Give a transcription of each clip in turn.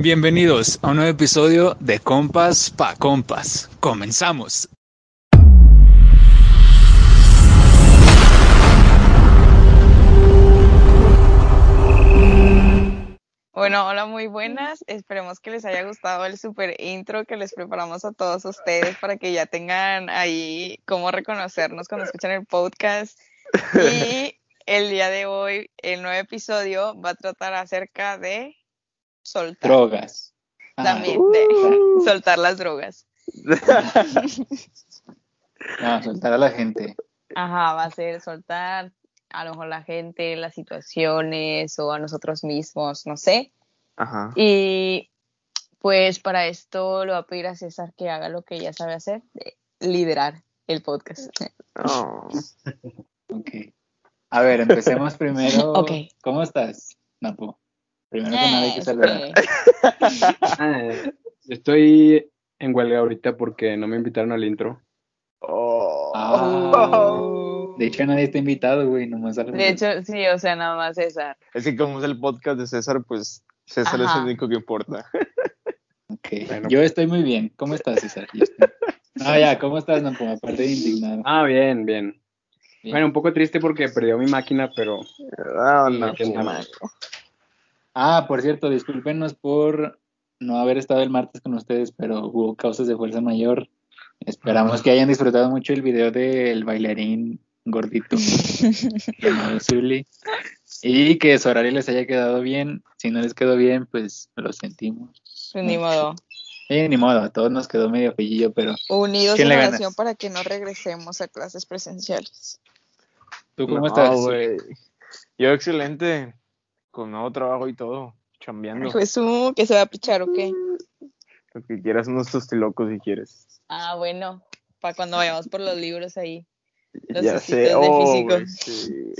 Bienvenidos a un nuevo episodio de Compas pa Compas. Comenzamos. Bueno, hola, muy buenas. Esperemos que les haya gustado el super intro que les preparamos a todos ustedes para que ya tengan ahí cómo reconocernos cuando escuchan el podcast. Y el día de hoy, el nuevo episodio va a tratar acerca de soltar. Drogas. Ah, También de soltar las drogas. no, soltar a la gente. Ajá, va a ser soltar a lo mejor la gente, las situaciones o a nosotros mismos, no sé. Ajá. Y pues para esto le voy a pedir a César que haga lo que ella sabe hacer, de liderar el podcast. Oh. Ok. A ver, empecemos primero. Ok. ¿Cómo estás, Napo? Primero que nada hay que saludar. Ah, estoy en huelga ahorita porque no me invitaron al intro. Oh. Ah. De hecho, nadie está invitado, güey, nomás De hecho, sí, o sea, nada más César. Es que como es el podcast de César, pues César es el único que importa. Ok. Bueno. Yo estoy muy bien. ¿Cómo estás, César? Estoy- No, ya, ¿cómo estás, Napo? Aparte de indignado. Ah, bien, bien. Bien. Bueno, un poco triste porque perdió mi máquina, pero Ah, Sí, no, no. Ah, por cierto, discúlpenos por no haber estado el martes con ustedes, pero hubo causas de fuerza mayor. Esperamos que hayan disfrutado mucho el video del bailarín gordito llamado Zully y que su horario les haya quedado bien. Si no les quedó bien, pues lo sentimos. Pues Ni modo. Eh, ni modo, a todos nos quedó medio pellillo, pero Unidos ¿Quién en oración para que no regresemos a clases presenciales. ¿tú cómo No, estás? Yo excelente. Con nuevo trabajo y todo. Chambeando. Pues uh, que se va a pichar o qué. Lo que quieras, unos tostilocos si quieres. Ah, bueno, para cuando vayamos por los libros ahí. Los ya sé. de Oh, físico. güey, sí.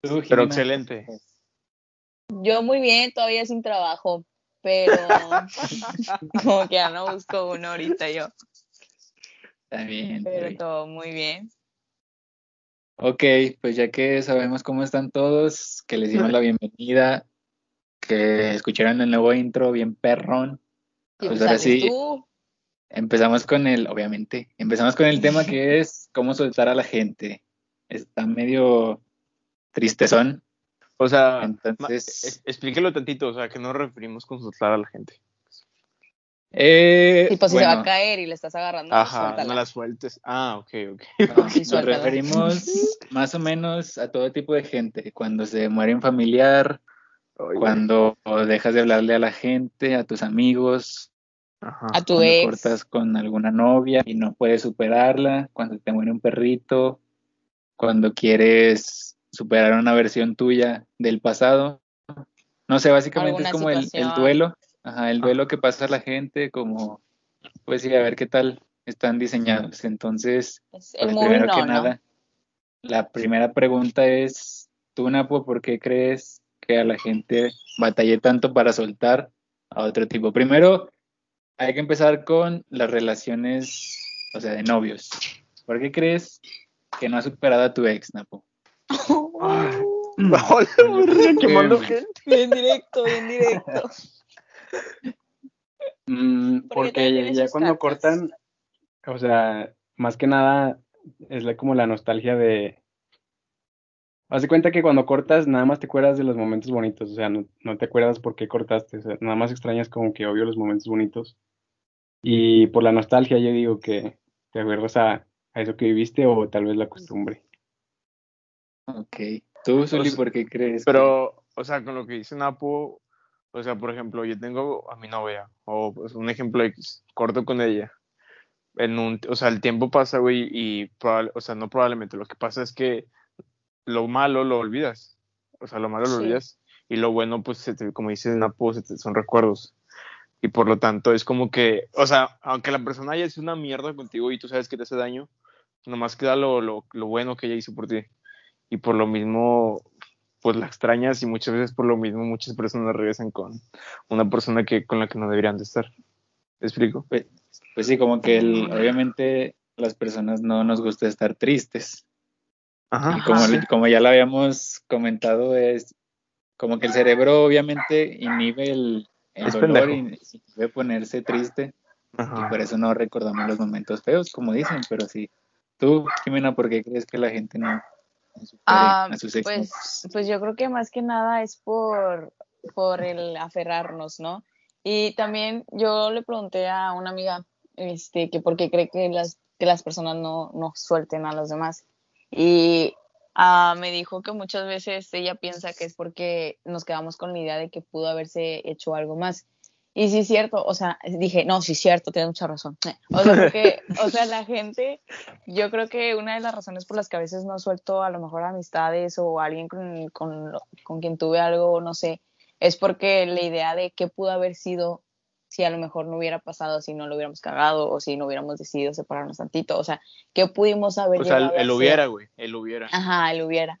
¿Tú, Pero excelente. Yo muy bien, todavía sin trabajo, pero como que ya no busco uno ahorita yo, Está bien. está pero bien. todo muy bien. Ok, pues ya que sabemos cómo están todos, que les dimos la bienvenida, que escucharon el nuevo intro bien perrón, Pues ahora sí. tú. empezamos con el, obviamente, empezamos con el tema que es cómo soltar a la gente. Está medio tristezón, O sea, entonces, es- explíquelo tantito. O sea, que no nos referimos con soltar a la gente. Eh, Y pues si se va a caer y le estás agarrando, pues, Ajá, no la sueltes. Ah, ok, ok. no, Sí, nos referimos más o menos a todo tipo de gente, cuando se muere un familiar, Oye. cuando dejas de hablarle a la gente, a tus amigos, Ajá. A tu cuando ex. cortas con alguna novia y no puedes superarla, cuando te muere un perrito, cuando quieres superar una versión tuya del pasado. No sé, básicamente es como el, duelo, ajá, el duelo que pasa a la gente, como, pues sí, a ver qué tal están diseñados. Entonces, Es el pues, primero no, que ¿no? nada, la primera pregunta es, tú, Napo, ¿por qué crees que a la gente batalle tanto para soltar a otro tipo? Primero, hay que empezar con las relaciones, o sea, de novios. ¿Por qué crees que no has superado a tu ex, Napo? Hola, quemando gente. Bien directo, bien directo. Mm, Porque ya, cuando cartas. cortan, o sea, más que nada es la, como la nostalgia de... Haz de cuenta que cuando cortas nada más te acuerdas de los momentos bonitos, o sea, no, no te acuerdas por qué cortaste, o sea, nada más extrañas como que obvio los momentos bonitos. Y por la nostalgia yo digo que te acuerdas a, a eso que viviste o tal vez la costumbre. Ok. ¿Tú, Zuli, sea, por qué crees? que- Pero, o sea, con lo que dice Napo, o sea, por ejemplo, yo tengo a mi novia, o pues, un ejemplo X, corto con ella. En un, o sea, el tiempo pasa, güey, y, probable- o sea, no probablemente, lo que pasa es que lo malo lo olvidas. O sea, lo malo lo Sí. olvidas. Y lo bueno, pues, se te- como dice Napo, se te- son recuerdos. Y por lo tanto, es como que, o sea, aunque la persona haya sido una mierda contigo y tú sabes que te hace daño, nomás queda lo, lo, lo bueno que ella hizo por ti. Y por lo mismo, pues la extrañas y muchas veces por lo mismo muchas personas regresan con una persona que con la que no deberían de estar. ¿Me explico? Pues, pues sí, como que el, obviamente las personas no nos gusta estar tristes. Ajá. Y como, Ajá. como ya lo habíamos comentado, es como que el cerebro obviamente inhibe el, el dolor y, y puede ponerse triste. Y Ajá. por eso no recordamos los momentos feos, como dicen, pero sí. Tú, Jimena, ¿por qué crees que la gente no Ah, a sus ex? pues, pues yo creo que más que nada es por, por el aferrarnos, ¿no? Y también yo le pregunté a una amiga, este, que por qué cree que las, que las personas no, no suelten a los demás. Y ah, me dijo que muchas veces ella piensa que es porque nos quedamos con la idea de que pudo haberse hecho algo más. Y sí es cierto, o sea, dije, no, sí es cierto, tienes mucha razón. O sea, porque, o sea, la gente, yo creo que una de las razones por las que a veces no suelto a lo mejor amistades o alguien con, con, con quien tuve algo, no sé, es porque la idea de qué pudo haber sido si a lo mejor no hubiera pasado, si no lo hubiéramos cagado o si no hubiéramos decidido separarnos tantito, o sea, qué pudimos haber O sea, ser? hubiera, güey. El hubiera. Ajá, el hubiera.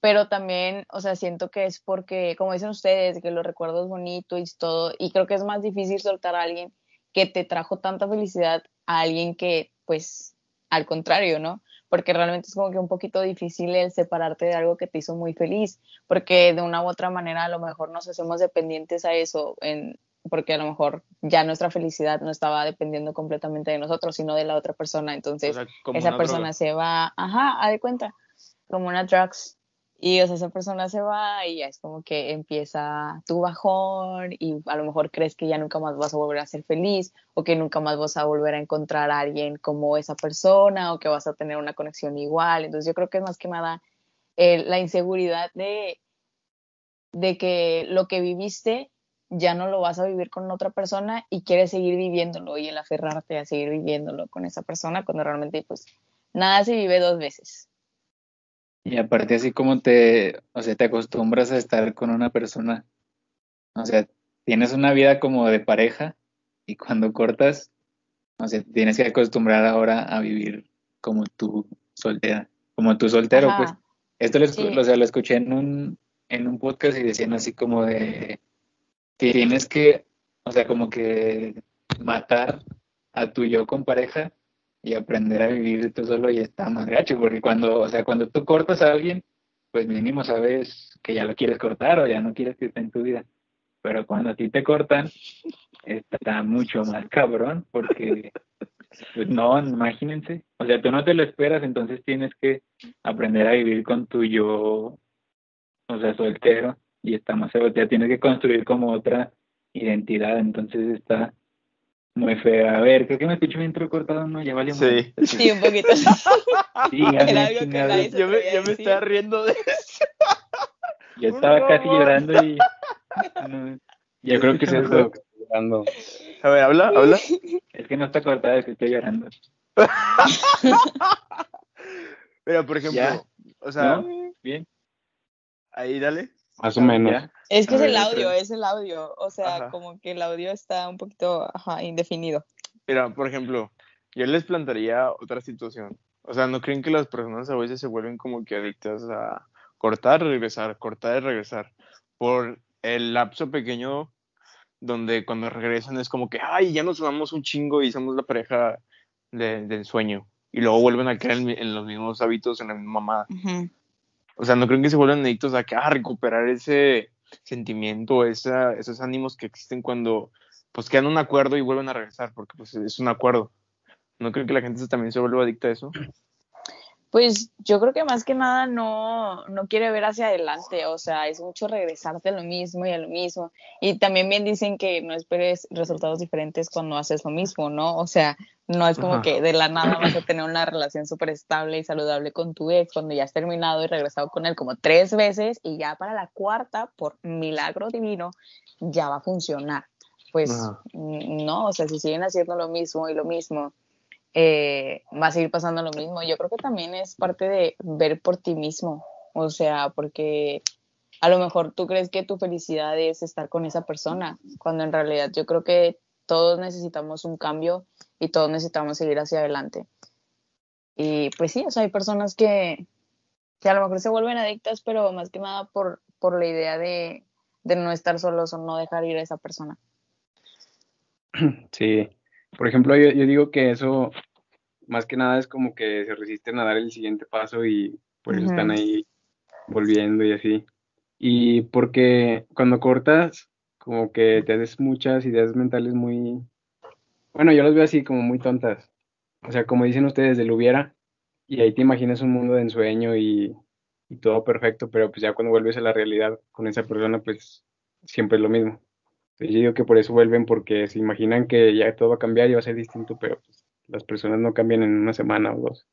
Pero también, o sea, siento que es porque, como dicen ustedes, que los recuerdos bonitos y todo, y creo que es más difícil soltar a alguien que te trajo tanta felicidad a alguien que, pues, al contrario, ¿no? Porque realmente es como que un poquito difícil el separarte de algo que te hizo muy feliz, porque de una u otra manera a lo mejor nos hacemos dependientes a eso, en, porque a lo mejor ya nuestra felicidad no estaba dependiendo completamente de nosotros, sino de la otra persona. Entonces, O sea, como esa persona droga. se va, ajá, a de cuenta, como una drugs. Y o sea, esa persona se va y ya es como que empieza tu bajón y a lo mejor crees que ya nunca más vas a volver a ser feliz o que nunca más vas a volver a encontrar a alguien como esa persona o que vas a tener una conexión igual. Entonces yo creo que es más que nada eh, la inseguridad de, de que lo que viviste ya no lo vas a vivir con otra persona y quieres seguir viviéndolo y el aferrarte a seguir viviéndolo con esa persona cuando realmente pues nada se vive dos veces. Y aparte así como te, o sea, te acostumbras a estar con una persona, o sea, tienes una vida como de pareja y cuando cortas, o sea, tienes que acostumbrar ahora a vivir como tú soltera, como tú soltero, Ajá. pues. Esto lo, Sí. o sea, lo escuché en un, en un podcast y decían así como de, tienes que, o sea, como que matar a tu yo con pareja y aprender a vivir tú solo y está más gacho, porque cuando, o sea, cuando tú cortas a alguien, pues mínimo sabes que ya lo quieres cortar o ya no quieres que esté en tu vida. Pero cuando a ti te cortan, está mucho más cabrón, porque pues no, imagínense. O sea, tú no te lo esperas, entonces tienes que aprender a vivir con tu yo, o sea, soltero, y está más feo. Ya tienes que construir como otra identidad, entonces está muy feo. A ver, creo que me escucho bien cortado, ¿no? Ya valió Sí. madre. Sí, un poquito. Sí, se Yo me, yo me estaba riendo de eso. Yo estaba casi llorando y... no, Yo creo que es escucho eso mejor. lo que estoy llorando. A ver, habla, habla. Es que no está cortada, es que estoy llorando. Pero, por ejemplo, Ya. o sea, ¿No? Bien. ahí dale. Más o menos. Ya. Es que A es ver, el audio, es el audio. O sea, Ajá. como que el audio está un poquito ajá, indefinido. Mira, por ejemplo, yo les plantearía otra situación. O sea, ¿no creen que las personas a veces se vuelven como que adictas a cortar, regresar, cortar y regresar? Por el lapso pequeño donde cuando regresan es como que, ay, ya nos amamos un chingo y somos la pareja de, de ensueño. Y luego vuelven a caer en, en los mismos hábitos, en la misma mamada. Ujú. O sea, ¿no creen que se vuelven adictos a, a recuperar ese sentimiento, esa, esos ánimos que existen cuando pues quedan un acuerdo y vuelven a regresar? Porque pues es un acuerdo. ¿No creen que la gente también se vuelva adicta a eso? Pues yo creo que más que nada no, no quiere ver hacia adelante, o sea, es mucho regresarte a lo mismo y a lo mismo. Y también bien dicen que no esperes resultados diferentes cuando haces lo mismo, ¿no? O sea, no es como Ajá. que de la nada vas a tener una relación súper estable y saludable con tu ex cuando ya has terminado y regresado con él como tres veces y ya para la cuarta, por milagro divino, ya va a funcionar. Pues Ajá. no, o sea, si siguen haciendo lo mismo y lo mismo, eh, va a seguir pasando lo mismo. Yo creo que también es parte de ver por ti mismo, o sea, porque a lo mejor tú crees que tu felicidad es estar con esa persona, cuando en realidad yo creo que todos necesitamos un cambio y todos necesitamos seguir hacia adelante. Y pues sí, o sea, hay personas que, que a lo mejor se vuelven adictas, pero más que nada por, por la idea de, de no estar solos o no dejar ir a esa persona. Sí. Por ejemplo, yo, yo digo que eso más que nada es como que se resisten a dar el siguiente paso y por eso están ahí volviendo y así. Y porque cuando cortas, como que te haces muchas ideas mentales muy, bueno, yo las veo así como muy tontas. O sea, como dicen ustedes, del hubiera, y ahí te imaginas un mundo de ensueño y, y todo perfecto, pero pues ya cuando vuelves a la realidad con esa persona, pues siempre es lo mismo. Entonces, yo digo que por eso vuelven, porque se imaginan que ya todo va a cambiar y va a ser distinto, pero pues, las personas no cambian en una semana o dos.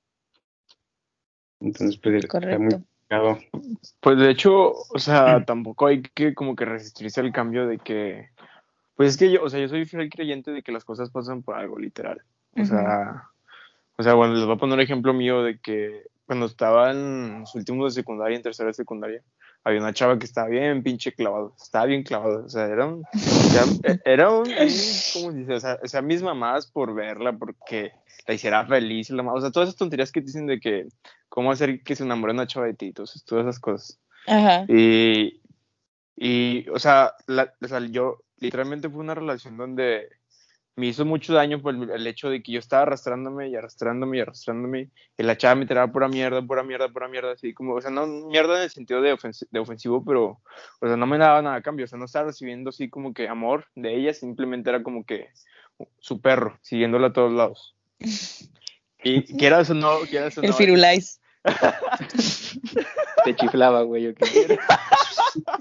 Entonces, pues está muy Correcto. complicado. Pues de hecho, o sea, tampoco hay que como que resistirse al cambio de que, pues es que yo, o sea, yo soy fiel creyente de que las cosas pasan por algo literal. O sea, o sea, bueno, les voy a poner un ejemplo mío de que cuando estaba en los últimos de secundaria, en tercera de secundaria, había una chava que estaba bien pinche clavado, estaba bien clavado, o sea, era un, era, era un, ¿cómo se dice? O sea, o sea, mis mamás por verla, porque la hiciera feliz, la o sea, todas esas tonterías que dicen de que, cómo hacer que se enamore una chava de ti, todas esas cosas. Ajá. Y, y o, sea, la- o sea, yo literalmente fue una relación donde me hizo mucho daño por el, el hecho de que yo estaba arrastrándome y arrastrándome y arrastrándome y la chava me tiraba pura mierda, pura mierda, pura mierda, así como, o sea, no mierda en el sentido de, ofensi- de ofensivo, pero, o sea, no me daba nada a cambio, o sea, no estaba recibiendo así como que amor de ella, simplemente era como que su perro, siguiéndola a todos lados. Y quieras o no, quieras o no. El Firulais. Te chiflaba, güey. yo qué.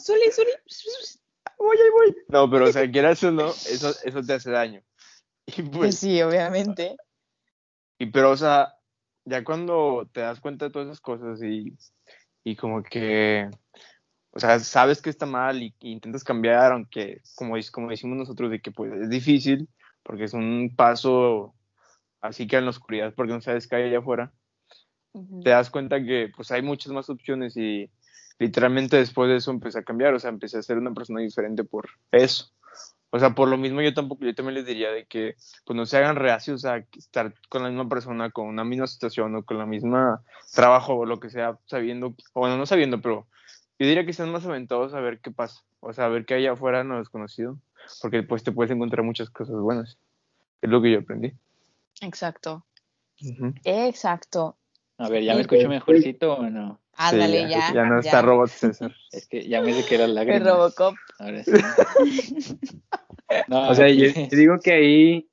Zuli, Zuli. voy, ahí voy. No, pero o sea, quieras o no, eso, eso te hace daño. Y Pues sí, obviamente. y pero o sea, ya cuando te das cuenta de todas esas cosas y, y como que, o sea, sabes que está mal y, y intentas cambiar, aunque como, como decimos nosotros, de que pues es difícil, porque es un paso así que en la oscuridad, porque no sabes qué hay allá afuera, te das cuenta que pues hay muchas más opciones y literalmente después de eso empecé a cambiar, o sea, empecé a ser una persona diferente por eso. O sea, por lo mismo yo tampoco, yo también les diría de que pues no se hagan reacios a estar con la misma persona, con una misma situación o con la misma trabajo o lo que sea, sabiendo, o bueno, no sabiendo, pero yo diría que sean más aventados a ver qué pasa, o sea, a ver qué hay afuera en lo desconocido, porque pues te puedes encontrar muchas cosas buenas. Es lo que yo aprendí. Exacto. Exacto. A ver, ¿ya me escucho pues, mejorcito o no? Ándale, Sí, ya. Ya no está robot César. Es que ya me sé que era El lágrimas. Robocop. Ahora sí. No, O sea, yo, yo digo que ahí,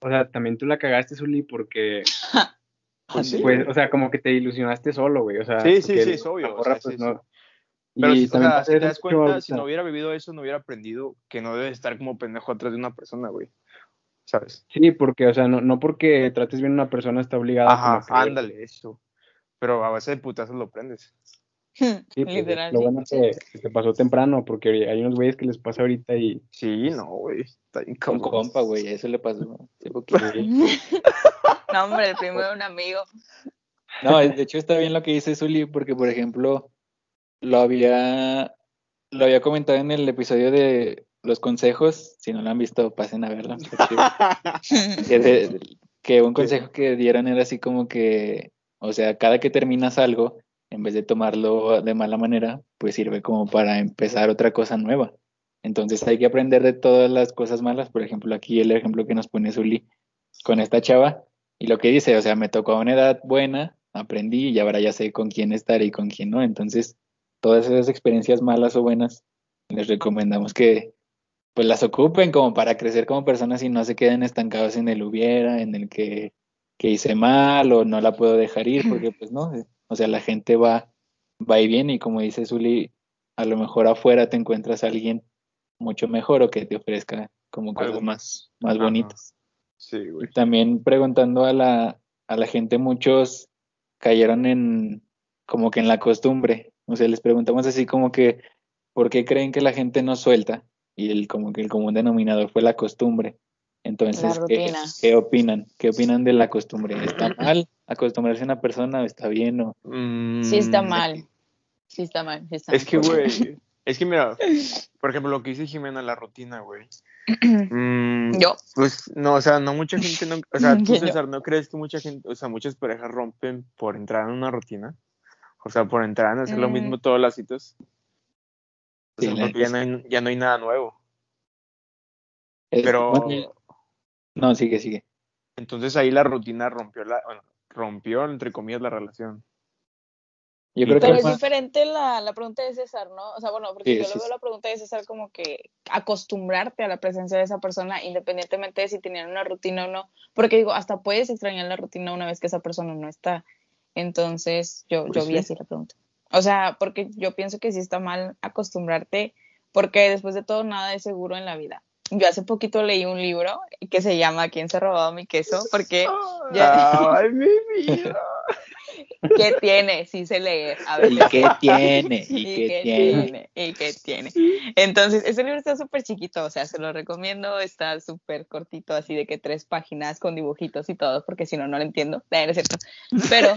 o sea, también tú la cagaste, Zuli, porque, Pues sí. pues, o sea, como que te ilusionaste solo, güey, o sea, Sí, sí, sí, es obvio, la o sea, pues, sí, no. Pero Y si, o también sea, pasa si te das cuenta, si no hubiera vivido eso, no hubiera aprendido que no debes estar como pendejo atrás de una persona, güey. ¿Sabes? Sí, porque, o sea, no, no porque trates bien a una persona está obligada Ajá, como que- ándale, eso. Pero a base de putazos lo aprendes. Sí, pues, Literal. lo sí. bueno es que, que pasó temprano, porque hay unos güeyes que les pasa ahorita y Sí, no, güey. Está bien Con compa, güey, eso le pasó. No, hombre, el primo de un amigo. No, de hecho está bien lo que dice Zuli, porque por ejemplo, lo había, lo había comentado en el episodio de los consejos, si no lo han visto, pasen a verlo. Que, de- que un consejo que dieron era así como que, o sea, cada que terminas algo, en vez de tomarlo de mala manera, pues sirve como para empezar otra cosa nueva. Entonces hay que aprender de todas las cosas malas. Por ejemplo, aquí el ejemplo que nos pone Zuli con esta chava y lo que dice, o sea, me tocó a una edad buena, aprendí y ahora ya sé con quién estar y con quién no. Entonces, todas esas experiencias malas o buenas, les recomendamos que pues las ocupen como para crecer como personas y no se queden estancados en el hubiera, en el que, que hice mal o no la puedo dejar ir, porque pues no, o sea, la gente va, va y viene y como dice Zuli, a lo mejor afuera te encuentras a alguien mucho mejor o que te ofrezca como cosas Algo más, más Ajá. bonitas. Sí, Y también preguntando a la, a la gente, muchos cayeron en como que en la costumbre. O sea, les preguntamos así como que, ¿por qué creen que la gente no suelta? Y el como que el común denominador fue la costumbre. Entonces, ¿qué, opinan? ¿Qué opinan de la costumbre? ¿Está mal acostumbrarse a una persona o está bien? O... Sí está Mm, mal. Sí está mal. Sí está Es que, mal. güey, es que mira, por ejemplo, lo que dice Jimena, la rutina, güey. Mm, Yo. Pues no, o sea, no mucha gente, no, o sea, tú. César, ¿no crees que mucha gente, o sea, muchas parejas rompen por entrar en una rutina? O sea, por entrar en hacer lo Mm. mismo todas las citas. O Sí, la porque ya no, hay, ya no hay nada nuevo. Pero bueno, no, sigue, sigue. entonces ahí la rutina rompió la, bueno, rompió entre comillas la relación. Yo creo Pero que es diferente la, la pregunta de César, ¿no? O sea, bueno, porque Sí, yo sí, le veo sí. la pregunta de César como que acostumbrarte a la presencia de esa persona, independientemente de si tenían una rutina o no. Porque digo, hasta puedes extrañar la rutina una vez que esa persona no está. Entonces, yo, Pues yo vi sí. así la pregunta. O sea, porque yo pienso que sí está mal acostumbrarte, porque después de todo, nada es seguro en la vida. Yo hace poquito leí un libro que se llama ¿Quién se ha robado mi queso? Porque ya, Ay, mi vida. ¿qué tiene? Sí sé leer. A ver, ¿Y qué tiene? ¿Y, ¿Y qué qué tiene? tiene? ¿Y qué tiene? Entonces, ese libro está súper chiquito, o sea, se lo recomiendo, está súper cortito, así de que tres páginas con dibujitos y todo, porque si no, no lo entiendo, Eh, no es cierto. Pero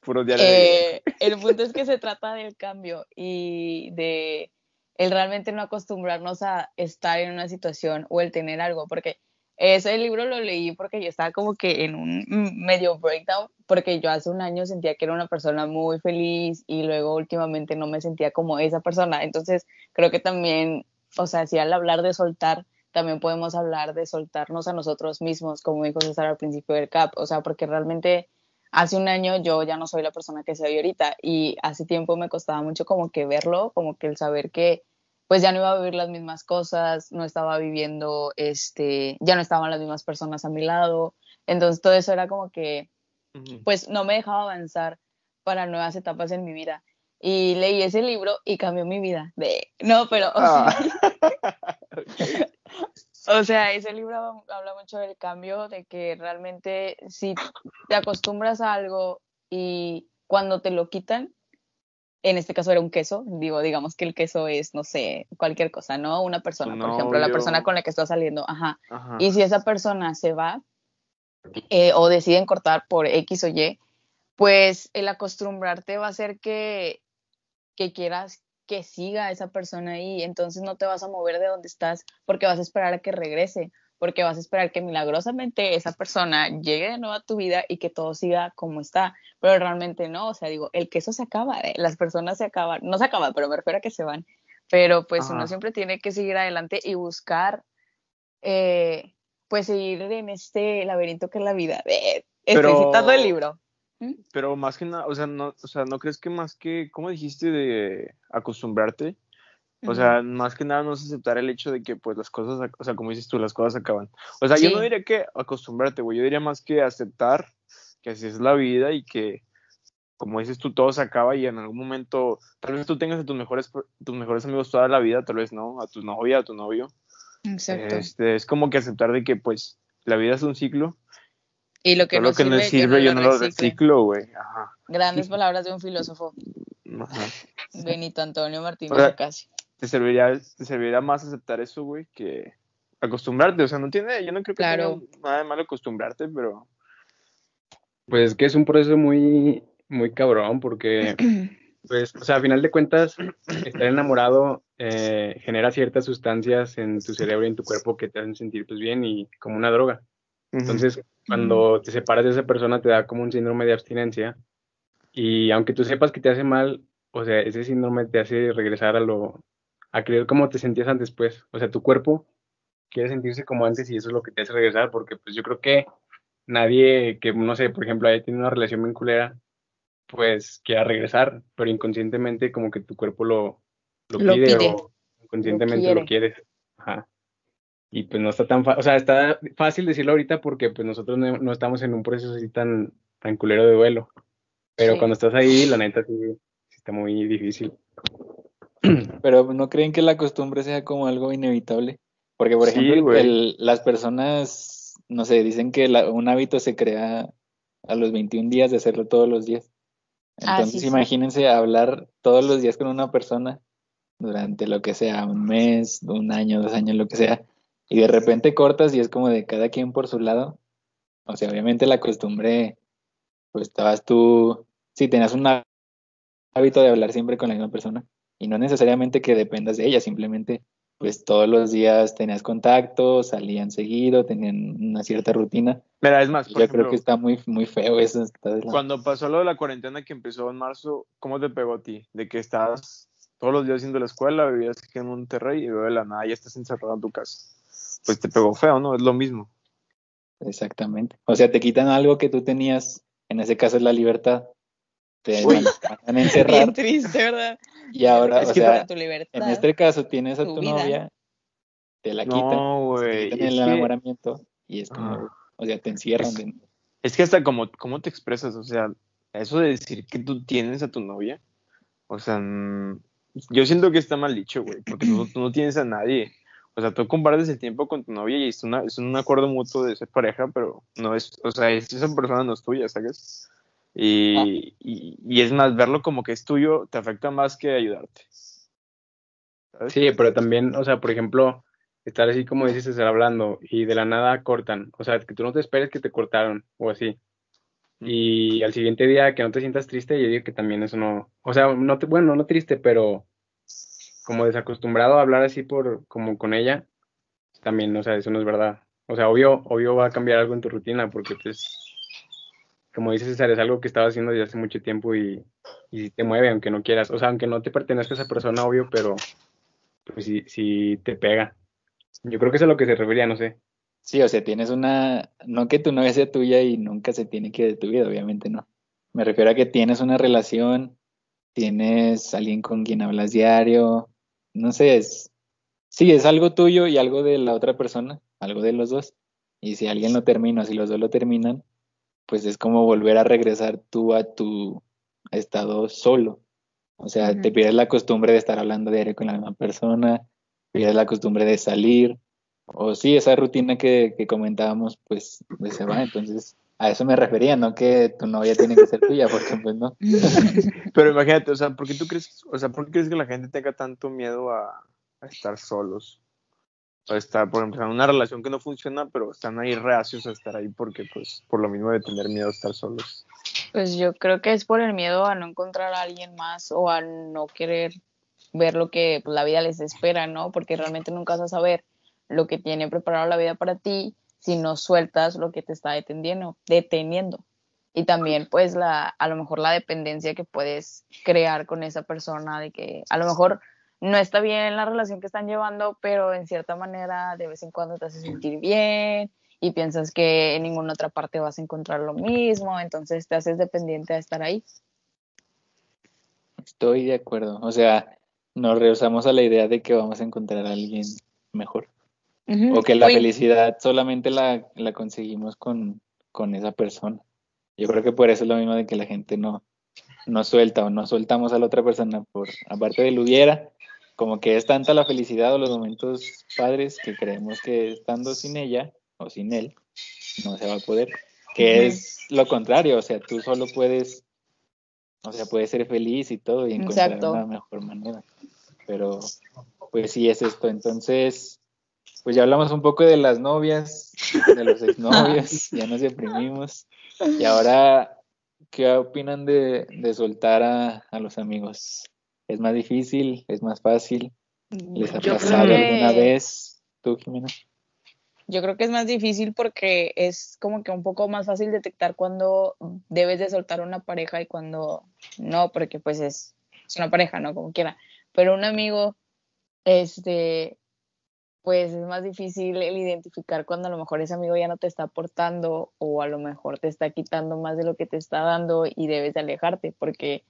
Puro eh, el punto es que se trata del cambio y de el realmente no acostumbrarnos a estar en una situación o el tener algo, porque ese libro lo leí porque yo estaba como que en un mm, medio breakdown, porque yo hace un año sentía que era una persona muy feliz y luego últimamente no me sentía como esa persona. Entonces creo que también, o sea, si al hablar de soltar, también podemos hablar de soltarnos a nosotros mismos, como dijo César al principio del CAP, o sea, porque realmente hace un año yo ya no soy la persona que soy ahorita y hace tiempo me costaba mucho como que verlo, como que el saber que pues ya no iba a vivir las mismas cosas, no estaba viviendo, este, ya no estaban las mismas personas a mi lado, entonces todo eso era como que pues no me dejaba avanzar para nuevas etapas en mi vida. Y leí ese libro y cambió mi vida. De... No, pero, o sea, Ah. o sea, ese libro habla mucho del cambio, de que realmente si te acostumbras a algo y cuando te lo quitan, en este caso era un queso, digo, digamos que el queso es, no sé, cualquier cosa, ¿no? Una persona, por ejemplo, la persona con la que estás saliendo, ajá. Ajá. Y si esa persona se va eh, o deciden cortar por X o Y, pues el acostumbrarte va a hacer que, que quieras que siga esa persona ahí. Entonces no te vas a mover de donde estás porque vas a esperar a que regrese, porque vas a esperar que milagrosamente esa persona llegue de nuevo a tu vida y que todo siga como está. Pero realmente no, o sea, digo, el queso se acaba, eh, las personas se acaban, no se acaban, pero me refiero a que se van. Pero pues uno siempre tiene que seguir adelante y buscar eh, pues seguir en este laberinto que es la vida. Eh, estoy Pero- citando el libro. Pero más que nada, o sea, no, o sea, ¿no crees que más que, ¿cómo dijiste de acostumbrarte? O sea, más que nada no es aceptar el hecho de que, pues, las cosas, o sea, como dices tú, las cosas acaban. O sea, yo no diría que acostumbrarte, güey, yo diría más que aceptar que así es la vida y que, como dices tú, todo se acaba y en algún momento, tal vez tú tengas a tus mejores, tus mejores amigos toda la vida, tal vez no, a tu novia, a tu novio. Exacto. Este, es como que aceptar de que, pues, la vida es un ciclo, y lo que no lo que sirve, no sirve, yo no lo reciclo, güey. Grandes palabras de un filósofo, Ajá. Benito Antonio Martínez O sea, Acasio. te serviría, te serviría más aceptar eso, güey, que acostumbrarte. O sea, no tiene, yo no creo que Claro. tenga nada de malo acostumbrarte, pero Pues es que es un proceso muy, muy cabrón porque, pues, o sea, a final de cuentas, estar enamorado eh, genera ciertas sustancias en tu cerebro y en tu cuerpo que te hacen sentir, pues, bien y como una droga. Entonces, cuando te separas de esa persona, te da como un síndrome de abstinencia. Y aunque tú sepas que te hace mal, o sea, ese síndrome te hace regresar a lo, a creer cómo te sentías antes, pues. O sea, tu cuerpo quiere sentirse como antes y eso es lo que te hace regresar, porque pues yo creo que nadie que, no sé, por ejemplo, haya tenido una relación bien culera, pues quiera regresar, pero inconscientemente como que tu cuerpo lo, lo, Lo pide, pide. o inconscientemente lo, quiere. quieres. Ajá. Y pues no está tan fácil, o sea, está fácil decirlo ahorita porque pues nosotros no, no estamos en un proceso así tan, tan culero de duelo. Pero Sí. cuando estás ahí, la neta sí, sí está muy difícil. Pero ¿no creen que la costumbre sea como algo inevitable? Porque, por ejemplo, el- las personas, no sé, dicen que la- un hábito se crea a los 21 días de hacerlo todos los días. Ah, Entonces, sí. imagínense hablar todos los días con una persona durante lo que sea, un mes, un año, dos años, lo que sea, y de repente cortas y es como de cada quien por su lado. O sea, obviamente la costumbre, pues estabas tú, sí, tenías un hábito de hablar siempre con la misma persona y no necesariamente que dependas de ella, simplemente pues todos los días tenías contacto, salían seguido, tenían una cierta rutina. Mira, es más, Yo por creo ejemplo, que está muy, muy feo eso. la- cuando pasó lo de la cuarentena que empezó en marzo, ¿cómo te pegó a ti? De que estabas todos los días haciendo la escuela, vivías aquí en Monterrey y luego de la nada ya estás encerrado en tu casa. Pues te pegó feo, ¿no? Es lo mismo. Exactamente. O sea, te quitan algo que tú tenías, en ese caso es la libertad, te Uy. van a encerrar Bien triste, ¿verdad? y ahora, Es o sea, tu libertad. en este caso tienes a tu novia, te la quitan, No, te güey. quitan Es, el que- enamoramiento y es como, Ah. o sea, te encierran. Es- de- es que hasta como, cómo te expresas, o sea, eso de decir que tú tienes a tu novia, o sea, mm, yo siento que está mal dicho, güey, porque tú, tú no tienes a nadie. O sea, tú compartes el tiempo con tu novia y es, una, es un acuerdo mutuo de ser pareja, pero no es, o sea, es- esa persona no es tuya, ¿sabes? Y, y, y es más, verlo como que es tuyo te afecta más que ayudarte. ¿sabes? Sí, pero también, o sea, por ejemplo, estar así como dices, estar hablando y de la nada cortan. O sea, que tú no te esperes que te cortaron o así. Y al siguiente día que no te sientas triste, yo digo que también eso no, o sea, no te, bueno, no triste, pero como desacostumbrado a hablar así por, como con ella, también, o sea, eso no es verdad. O sea, obvio, obvio va a cambiar algo en tu rutina, porque pues, como dices César, es algo que estabas haciendo desde hace mucho tiempo y, y te mueve, aunque no quieras, o sea, aunque no te pertenezca a esa persona, obvio, pero pues sí, sí te pega. Yo creo que es a lo que se refería, no sé. Sí, o sea, tienes una, no que tu novia sea tuya y nunca se tiene que ir de tu vida, obviamente no. Me refiero a que tienes una relación, tienes alguien con quien hablas diario, no sé, es, sí, es algo tuyo y algo de la otra persona, algo de los dos. Y si alguien lo termina, si los dos lo terminan, pues es como volver a regresar tú a tu estado solo. O sea, te pierdes la costumbre de estar hablando diario con la misma persona, pierdes la costumbre de salir, o sí, esa rutina que, que comentábamos, pues, pues se va. Entonces, a eso me refería, no que tu novia tiene que ser tuya, porque pues no. Pero imagínate, o sea, ¿por qué tú crees, o sea, por qué crees que la gente tenga tanto miedo a, a estar solos? O a estar, por ejemplo, en una relación que no funciona, pero están ahí reacios a estar ahí porque, pues, por lo mismo de tener miedo a estar solos. Pues yo creo que es por el miedo a no encontrar a alguien más o a no querer ver lo que pues, la vida les espera, ¿no? Porque realmente nunca vas a saber lo que tiene preparado la vida para ti si no sueltas lo que te está deteniendo, deteniendo. Y también, pues, la, a lo mejor la dependencia que puedes crear con esa persona, de que a lo mejor no está bien la relación que están llevando, pero en cierta manera de vez en cuando te hace sentir bien y piensas que en ninguna otra parte vas a encontrar lo mismo, entonces te haces dependiente a estar ahí. Estoy de acuerdo. O sea, nos rehusamos a la idea de que vamos a encontrar a alguien mejor. O que la Uy, felicidad solamente la, la conseguimos con, con esa persona. Yo creo que por eso es lo mismo de que la gente no, no suelta o no soltamos a la otra persona por, aparte del hubiera, como que es tanta la felicidad o los momentos padres que creemos que estando sin ella o sin él no se va a poder. Que es lo contrario, o sea, tú solo puedes, o sea, puedes ser feliz y todo y encontrar Exacto. una mejor manera. Pero, pues sí es esto. Entonces, pues ya hablamos un poco de las novias, de los exnovios, ya nos deprimimos. Y ahora, ¿qué opinan de, de soltar a, a los amigos? ¿Es más difícil? ¿Es más fácil? ¿Les ha pasado que- alguna vez? ¿Tú, Jimena? Yo creo que es más difícil porque es como que un poco más fácil detectar cuando debes de soltar una pareja y cuando no, porque pues es, es una pareja, ¿no? Como quiera. Pero un amigo, este, pues es más difícil el identificar cuando a lo mejor ese amigo ya no te está aportando o a lo mejor te está quitando más de lo que te está dando y debes de alejarte porque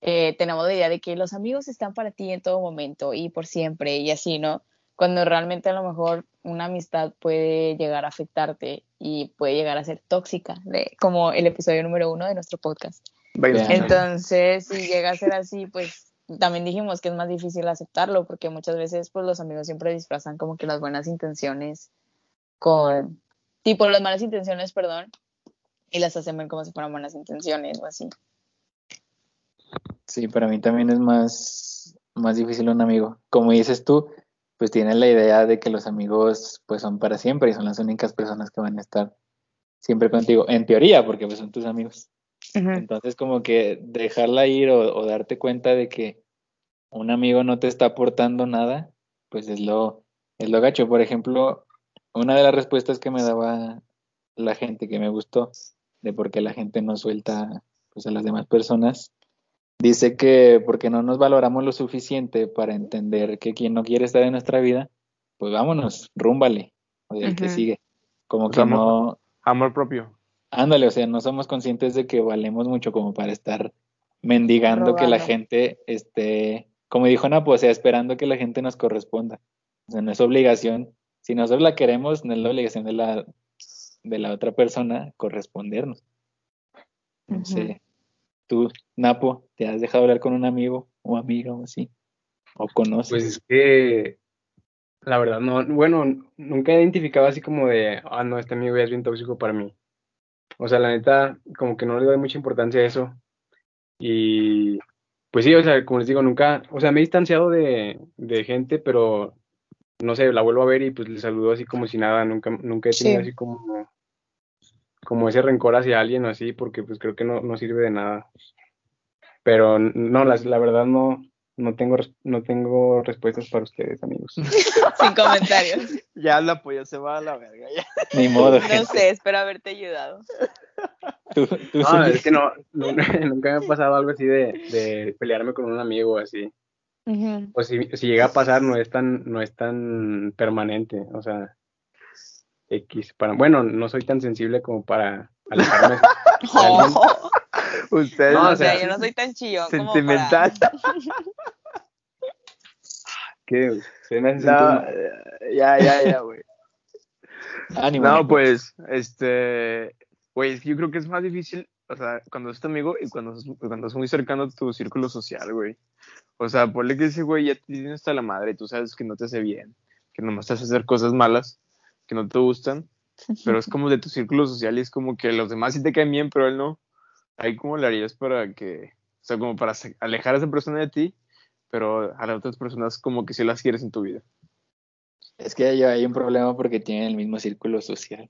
eh, tenemos la idea de que los amigos están para ti en todo momento y por siempre y así, ¿no? Cuando realmente a lo mejor una amistad puede llegar a afectarte y puede llegar a ser tóxica, de- como el episodio número uno de nuestro podcast. Bien. Entonces, si llega a ser así, pues también dijimos que es más difícil aceptarlo porque muchas veces pues los amigos siempre disfrazan como que las buenas intenciones con, tipo las malas intenciones, perdón, y las hacen ver como si fueran buenas intenciones o así. Sí, para mí también es más, más difícil un amigo. Como dices tú, pues tienes la idea de que los amigos pues son para siempre y son las únicas personas que van a estar siempre contigo, en teoría, porque pues son tus amigos. Entonces como que dejarla ir o, o darte cuenta de que un amigo no te está aportando nada, pues es lo, es lo gacho. Por ejemplo, una de las respuestas que me daba la gente que me gustó de por qué la gente no suelta pues a las demás personas, dice que porque no nos valoramos lo suficiente para entender que quien no quiere estar en nuestra vida, pues vámonos, rúmbale, o el que sigue. Como O que sea, no, Amor propio. Ándale, o sea, no somos conscientes de que valemos mucho como para estar mendigando que la gente esté, como dijo Napo, o sea, esperando que la gente nos corresponda. O sea, no es obligación. Si nosotros la queremos, no es la obligación de la, de la otra persona correspondernos. No sé. Tú, Napo, ¿te has dejado hablar con un amigo o amiga o así? ¿O conoces? Pues es que, la verdad, no, bueno, nunca he identificado así como de, ah, no, este amigo ya es bien tóxico para mí. O sea, la neta, como que no le doy mucha importancia a eso. Y, pues sí, o sea, como les digo, nunca, o sea, me he distanciado de, de gente, pero, no sé, la vuelvo a ver y pues le saludo así como si nada, nunca, nunca he tenido Sí. así como, como ese rencor hacia alguien o así, porque pues creo que no, no sirve de nada. Pero no, la, la verdad no, no tengo, no tengo respuestas para ustedes, amigos. Sin comentarios. Ya la polla se va a la verga. Ya. Ni modo. No gente. sé, espero haberte ayudado. Tú- tú No, Zuli. es que no, nu- nunca me ha pasado algo así de, de pelearme con un amigo así. Ujú. O si, si llega a pasar, no es tan, no es tan permanente, o sea, X. Para, bueno, no soy tan sensible como para alejarme. Oh, Ustedes, No, o sea, yo no soy tan chillón como sentimental. ¿Qué? ¿Se me No, ya, ya, ya, güey. Ánimo, No, pues, este, güey, es que yo creo que es más difícil, o sea, cuando es tu amigo y cuando es, cuando es muy cercano a tu círculo social, güey. O sea, ponle que ese güey ya te tiene hasta la madre tú sabes que no te hace bien, que nomás te hace hacer cosas malas, que no te gustan, pero es como de tu círculo social y es como que los demás sí te caen bien, pero él no. Ahí como le harías para que, o sea, como para alejar a esa persona de ti, pero a las otras personas como que sí las quieres en tu vida. Es que hay, hay un problema porque tienen el mismo círculo social.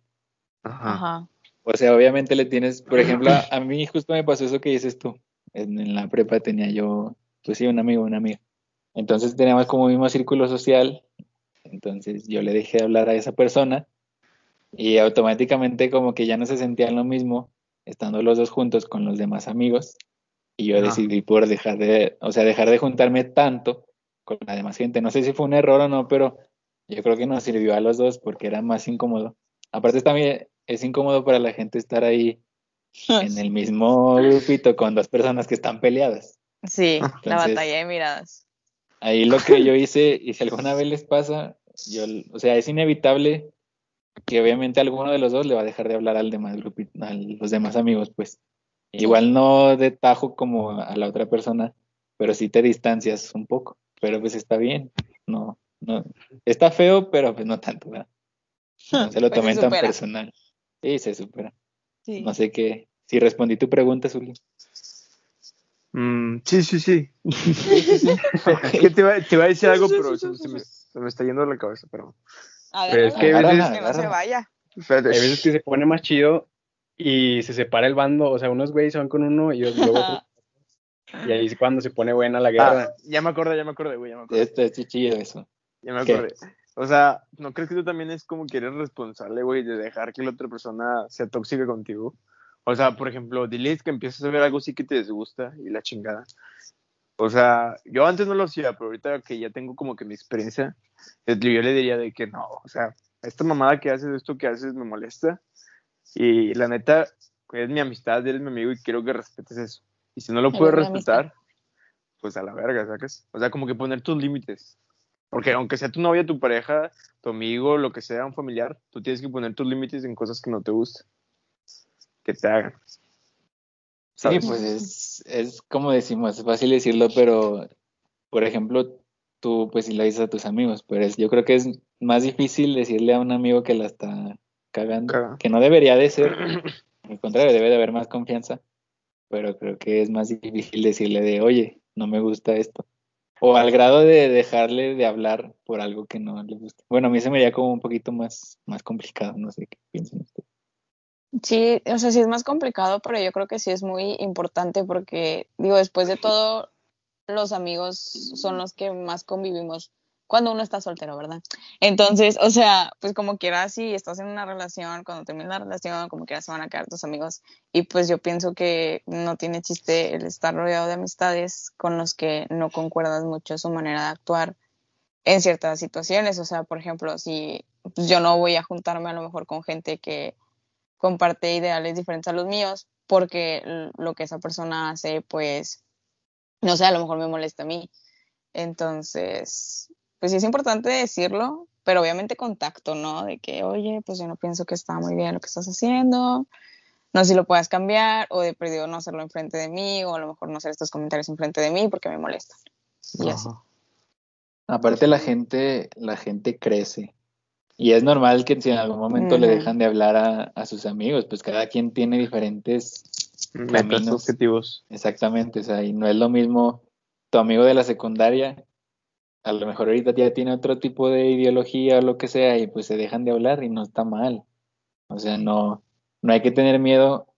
Ajá. Ajá. O sea, obviamente le tienes, por ejemplo, a, a mí justo me pasó eso que dices tú. En, en la prepa tenía yo, pues sí, un amigo, una amiga. Entonces teníamos como mismo círculo social. Entonces yo le dejé hablar a esa persona y automáticamente como que ya no se sentían lo mismo estando los dos juntos con los demás amigos. Y yo decidí por dejar de, o sea, dejar de juntarme tanto con la demás gente. No sé si fue un error o no, pero yo creo que nos sirvió a los dos porque era más incómodo. Aparte también es incómodo para la gente estar ahí en el mismo grupito con dos personas que están peleadas. Sí, la batalla de miradas. Ahí lo que yo hice, y si alguna vez les pasa, yo, o sea, es inevitable que obviamente alguno de los dos le va a dejar de hablar al demás grupito, a los demás amigos, pues. Igual no de tajo como a la otra persona, pero sí te distancias un poco. Pero pues está bien, no, no, está feo, pero pues no tanto, ¿verdad? No se lo Pues se tomen tan personal. Sí, se supera. Sí. No sé qué, si respondí tu pregunta, Zuli. Mm, sí, sí, sí. Es que te iba, te iba a decir algo, pero se, se me, se me está yendo de la cabeza, pero... Pero es que hay Agárrala, veces, que no se vaya. Espérate. hay veces que se pone más chido y se separa el bando, o sea, unos güeyes van con uno y luego otros. Y ahí es cuando se pone buena la guerra. Ah, ya me acordé, ya me acordé, güey, ya me acordé. Esto es chido eso. Ya me ¿Qué? acordé. O sea, ¿no crees que tú también es como que eres responsable, güey, de dejar que la otra persona sea tóxica contigo? O sea, por ejemplo, diles que empiezas a ver algo sí que te desgusta y la chingada. O sea, yo antes no lo hacía, pero ahorita que ya tengo como que mi experiencia, eh, yo le diría de que no, o sea, esta mamada que haces, esto que haces me molesta. Y la neta, es mi amistad, eres mi amigo y quiero que respetes eso. Y si no lo puedes amistad. respetar, pues a la verga, ¿sacas? O sea, como que poner tus límites. Porque aunque sea tu novia, tu pareja, tu amigo, lo que sea, un familiar, tú tienes que poner tus límites en cosas que no te gustan. Que te hagan. Sí, pues es, es como decimos, es fácil decirlo, pero por ejemplo, tú pues sí lo dices a tus amigos, pero es- yo creo que es más difícil decirle a un amigo que la está cagando, Caga. que no debería de ser, al contrario, debe de haber más confianza, pero creo que es más difícil decirle de, oye, no me gusta esto, o al grado de dejarle de hablar por algo que no le gusta. Bueno, a mí se me haría como un poquito más, más complicado, no sé qué piensan ustedes. Sí, o sea, sí es más complicado, pero yo creo que sí es muy importante porque, digo, después de todo, los amigos son los que más convivimos cuando uno está soltero, ¿verdad? Entonces, o sea, pues como quieras, si estás en una relación, cuando termines la relación, como quieras se van a quedar tus amigos. Y pues yo pienso que no tiene chiste el estar rodeado de amistades con los que no concuerdas mucho su manera de actuar en ciertas situaciones. O sea, por ejemplo, si yo no voy a juntarme a lo mejor con gente que comparte ideales diferentes a los míos, porque lo que esa persona hace, pues, no sé, a lo mejor me molesta a mí. Entonces, pues sí es importante decirlo, pero obviamente con tacto, ¿no? De que, oye, pues yo no pienso que está muy bien lo que estás haciendo, no sé si lo puedas cambiar, o de perdido no hacerlo enfrente de mí, o a lo mejor no hacer estos comentarios enfrente de mí porque me molestan. Y así. Ajá. Aparte la gente, la gente crece. Y es normal que si en algún momento le dejan de hablar a, a sus amigos, pues cada quien tiene diferentes Metas, Caminos. objetivos. Exactamente, o sea, y no es lo mismo tu amigo de la secundaria, a lo mejor ahorita ya tiene otro tipo de ideología o lo que sea, y pues se dejan de hablar y no está mal. O sea, no, no hay que tener miedo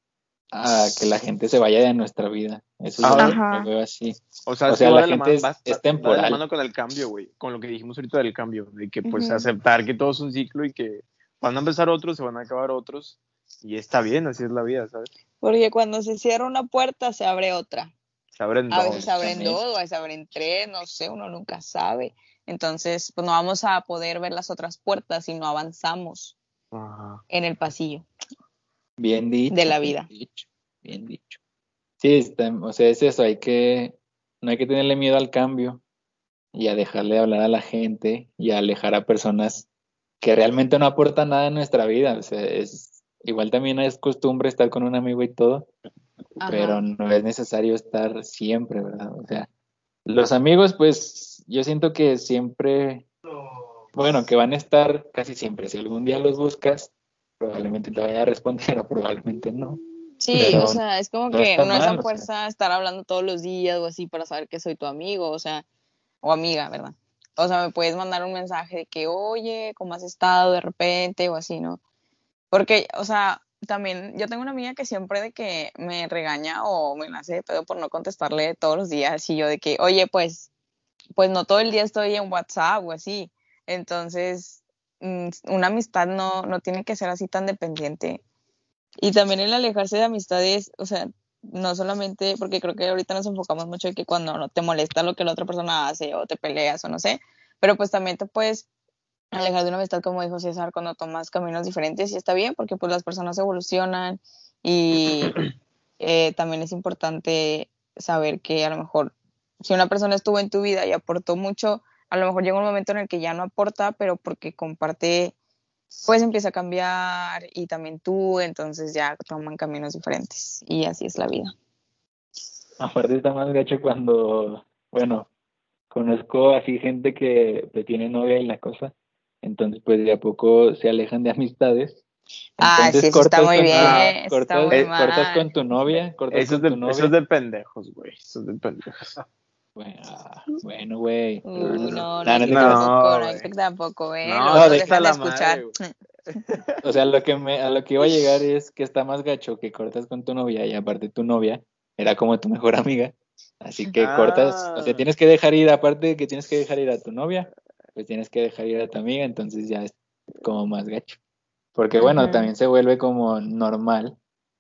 a que la gente se vaya de nuestra vida. Eso Ajá. lo veo así. O sea, O sea, la gente mano- es- es temporal. la mano con el cambio, güey. Con lo que dijimos ahorita del cambio. De que, pues, aceptar que todo es un ciclo y que van a empezar otros, se van a acabar otros. Y está bien, así es la vida, ¿sabes? Porque cuando se cierra una puerta, se abre otra. Se abren A dos. veces se abren dos, a veces se abren tres, no sé, uno nunca sabe. Entonces, pues no vamos a poder ver las otras puertas si no avanzamos Ajá. en el pasillo. Bien dicho. De la bien vida. dicho, Bien dicho. Sí, está- o sea, es eso, hay que, no hay que tenerle miedo al cambio y a dejarle hablar a la gente y a alejar a personas que realmente no aportan nada en nuestra vida. O sea, es, igual también es costumbre estar con un amigo y todo, Ajá. pero no es necesario estar siempre, ¿verdad? O sea, los amigos, pues yo siento que siempre, bueno, que van a estar casi siempre. Si algún día los buscas, probablemente te vayan a responder o probablemente no. Sí, Pero o sea, es como no que no es a o sea. fuerza estar hablando todos los días o así para saber que soy tu amigo, o sea, o amiga, ¿verdad? O sea, me puedes mandar un mensaje de que, oye, ¿cómo has estado de repente o así, ¿no? Porque, o sea, también yo tengo una amiga que siempre de que me regaña o me hace de pedo por no contestarle todos los días y yo de que, oye, pues, pues no todo el día estoy en WhatsApp o así. Entonces, una amistad no, no tiene que ser así tan dependiente. Y también el alejarse de amistades, o sea, no solamente, porque creo que ahorita nos enfocamos mucho en que cuando no te molesta lo que la otra persona hace o te peleas o no sé, pero pues también te puedes alejar de una amistad, como dijo César, cuando tomas caminos diferentes y está bien, porque pues las personas evolucionan y eh, también es importante saber que a lo mejor si una persona estuvo en tu vida y aportó mucho, a lo mejor llega un momento en el que ya no aporta, pero porque comparte, pues empieza a cambiar y también tú, entonces ya toman caminos diferentes y así es la vida. Aparte está más gacho cuando, bueno, conozco así gente que, que tiene novia y la cosa, entonces pues de a poco se alejan de amistades. Ah, Entonces sí, eso está cortas muy con- bien, ah, eso está cortas, muy cortas con tu novia, cortas Eso es, con de, tu novia. eso es de pendejos, güey. Eso es de pendejos. Bueno, ah, Bueno, güey. No, no, no No, tampoco, ¿eh? No, deja la escuchar. madre, O sea, lo que me, a lo que iba a llegar es que está más gacho que cortas con tu novia y aparte tu novia era como tu mejor amiga. Así que cortas, o sea, Ah. tienes que dejar ir, aparte de que tienes que dejar ir a tu novia, pues tienes que dejar ir a tu amiga, entonces ya es como más gacho. Porque bueno, también se vuelve como normal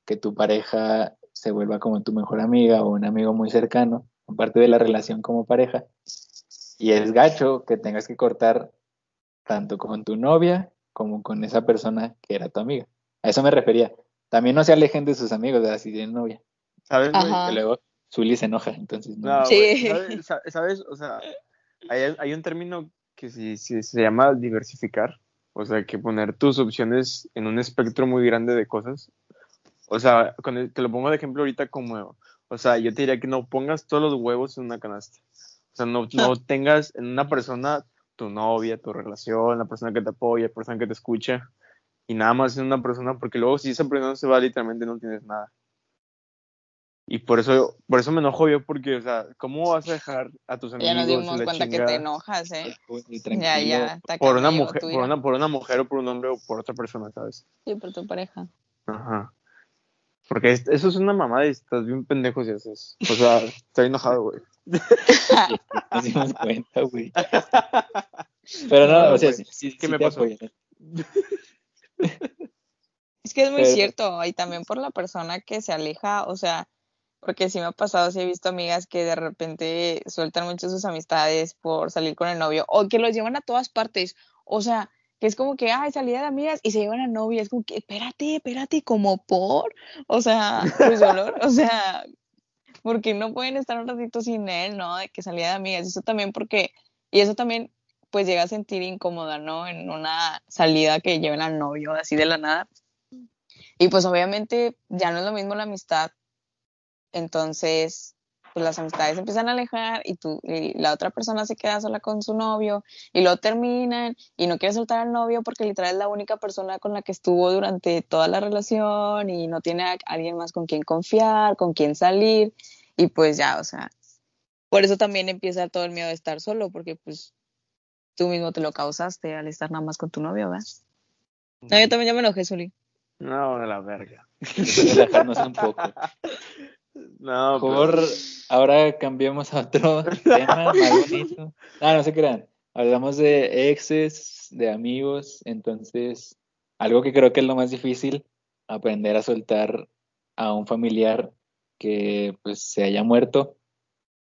que tu pareja se vuelva como tu mejor amiga o un amigo muy cercano, aparte de la relación como pareja. Y es gacho que tengas que cortar tanto con tu novia como con esa persona que era tu amiga. A eso me refería. También no se alejen de sus amigos, ¿verdad? Si tienen novia. ¿Sabes. Que luego Zully se enoja, entonces no. No, Sí. ¿sabes, sa- ¿sabes? O sea, hay, hay un término que sí, sí se llama diversificar. O sea, que poner tus opciones en un espectro muy grande de cosas. O sea, con el- te lo pongo de ejemplo ahorita como, o sea, yo te diría que no pongas todos los huevos en una canasta. O sea, no, no tengas en una persona tu novia, tu relación, la persona que te apoya, la persona que te escucha, y nada más en una persona, porque luego si esa persona se va, literalmente no tienes nada. Y por eso, por eso me enojo yo, porque, o sea, ¿cómo vas a dejar a tus amigos Ya nos dimos cuenta que chingada te enojas, ¿eh? Ya, tranquilo. ya. Por una mujer, por una, por una mujer o por un hombre o por otra persona, ¿sabes? Sí, por tu pareja. Ajá. Porque es- eso es una mamada y estás bien pendejo si haces. O sea, estoy enojado, güey. Nos dimos cuenta, güey. Pero no, No, o sea, sí, sí, ¿Qué sí me pasó? Es que es muy Pero- cierto, y también por la persona que se aleja, o sea, porque sí me ha pasado, sí he visto amigas que de repente sueltan mucho sus amistades por salir con el novio, o que los llevan a todas partes, o sea, que es como que, ay, salida de amigas y se llevan a novia, es como que, espérate, espérate, como por, o sea, pues dolor, o sea, porque no pueden estar un ratito sin él, ¿no? De que salida de amigas, eso también porque, y eso también, pues llega a sentir incómoda, ¿no? En una salida que lleven al novio así de la nada. Y pues obviamente ya no es lo mismo la amistad, entonces pues las amistades se empiezan a alejar y, tú, y la otra persona se queda sola con su novio y lo terminan y no quiere soltar al novio porque literal es la única persona con la que estuvo durante toda la relación y no tiene a alguien más con quien confiar, con quien salir y pues ya, o sea, por eso también empieza todo el miedo de estar solo porque pues tú mismo te lo causaste al estar nada más con tu novio, ¿verdad? No, yo también ya me enojé, Zuli. No, de la verga. Relajarnos un poco. No, Por pues, ahora cambiemos a otro tema más bonito. Ah, no se crean. Hablamos de exes, de amigos, entonces algo que creo que es lo más difícil, aprender a soltar a un familiar que pues se haya muerto.